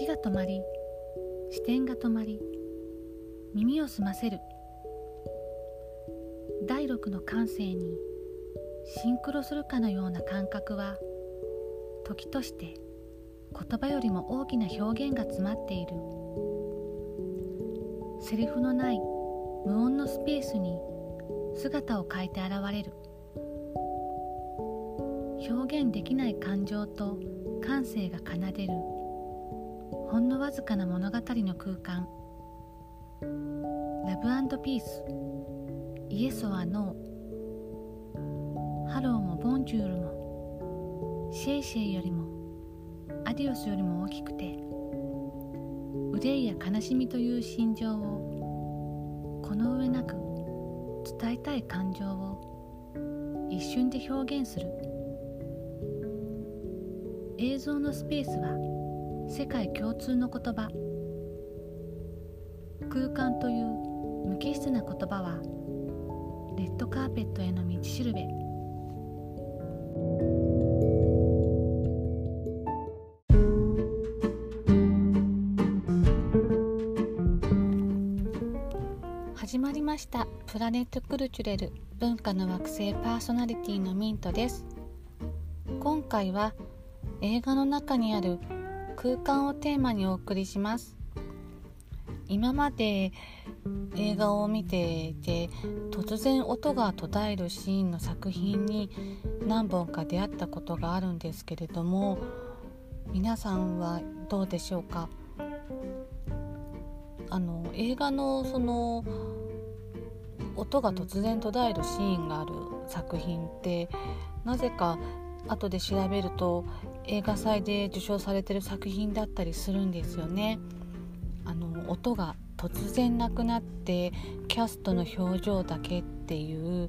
時が止まり視点が止まり耳を澄ませる。第六の感性にシンクロするかのような感覚は時として言葉よりも大きな表現が詰まっている。セリフのない無音のスペースに姿を変えて現れる。表現できない感情と感性が奏でる。ほんのわずかな物語の空間。 Love peace。Yes は No。Hello も Bonjour も。謝謝よりも。 Adiós よりも大きくて。憂いや悲しみという心情を。この上なく。伝えたい感情を。一瞬で表現する。映像のスペースは世界共通の言葉。空間という無機質な言葉はレッドカーペットへの道しるべ。始まりました。プラネットクルチュレル。文化の惑星パーソナリティのミントです。今回は映画の中にある空間をテーマにお送りします。今まで映画を見ていて突然音が途絶えるシーンの作品に何本か出会ったことがあるんですけれども皆さんはどうでしょうか？あの映画のその音が突然途絶えるシーンがある作品ってなぜか後で調べると映画祭で受賞されてる作品だったりするんですよね。あの音が突然なくなってキャストの表情だけっていう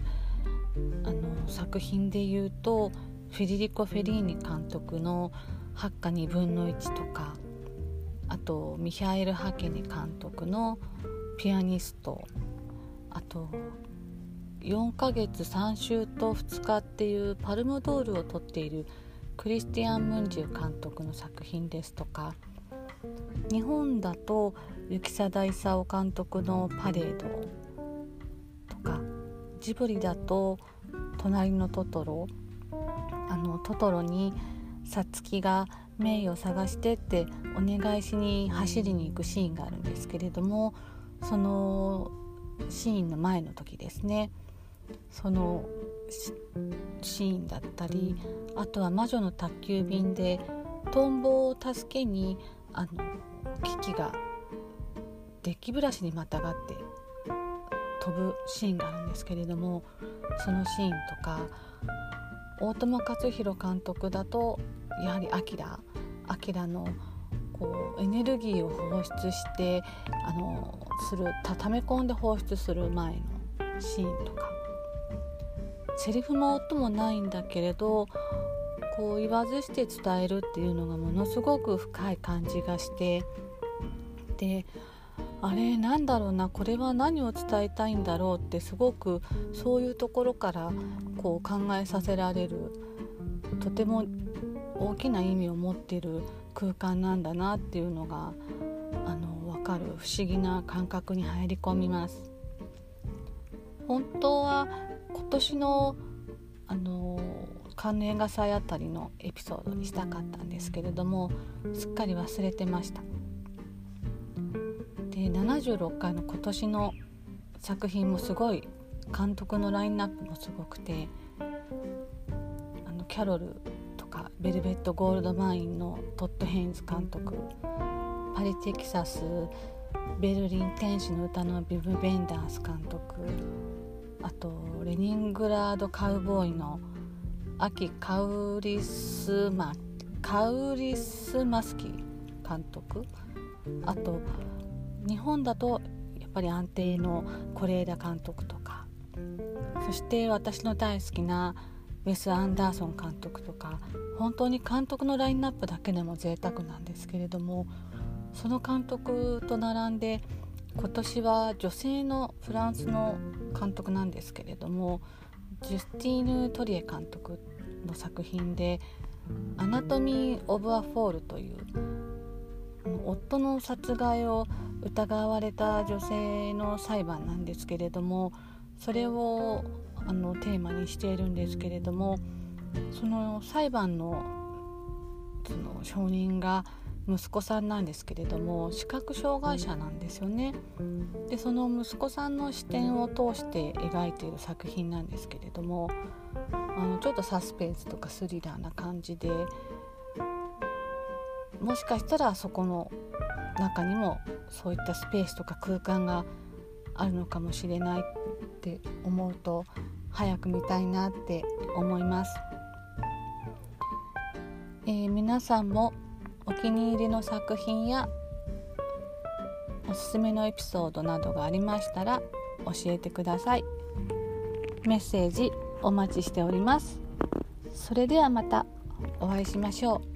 あの作品で言うとフェデリコ・フェリーニ監督の「八花2分の1」とかあとミヒャエル・ハケネ監督の「ピアニスト」あと4ヶ月3週と2日っていうパルムドールを取っているクリスティアン・ムンジュ監督の作品ですとか日本だと雪貞勲監督の「パレード」とかジブリだと「隣のトトロ」あのトトロにさつきが名誉を探してってお願いしに走りに行くシーンがあるんですけれどもそのシーンの前の時ですね。そのシーンだったりあとは「魔女の宅急便」でトンボを助けにあのキキがデッキブラシにまたがって飛ぶシーンがあるんですけれどもそのシーンとか大友克洋監督だとやはり「アキラ」「アキラのこうエネルギーを放出してあのするたため込んで放出する前のシーンとかセリフも音もないんだけれどこう言わずして伝えるっていうのがものすごく深い感じがしてであれなんだろうなこれは何を伝えたいんだろうってすごくそういうところからこう考えさせられるとても大きな意味を持っている空間なんだなっていうのがあの分かる不思議な感覚に入り込みます。本当は年のあのカンヌ映画祭あたりのエピソードにしたかったんですけれどもすっかり忘れてました。第76回の今年の作品もすごい監督のラインナップもすごくてあのキャロルとかベルベット・ゴールドマインのトッド・ヘインズ監督パリ・テキサスベルリン天使の歌のヴィム・ヴェンダース監督あとレニングラード・カウボーイのアキ・カウリスマカウリスマスキー監督。あと日本だとやっぱり安定の是枝監督とか。そして私の大好きなウェス・アンダーソン監督とか。本当に監督のラインナップだけでも贅沢なんですけれども。その監督と並んで今年は女性のフランスの監督なんですけれどもジュスティーヌ・トリエ監督の作品で「 Anatomy of a Fall」という夫の殺害を疑われた女性の裁判なんですけれどもそれをあのテーマにしているんですけれどもその裁判のその証人が息子さんなんですけれども視覚障害者なんですよね。でその息子さんの視点を通して描いている作品なんですけれどもあのちょっとサスペンスとかスリラーな感じでもしかしたらそこの中にもそういったスペースとか空間があるのかもしれないって思うと早く見たいなって思います。えー、皆さんもお気に入りの作品やおすすめのエピソードなどがありましたら教えてください。メッセージお待ちしております。それではまたお会いしましょう。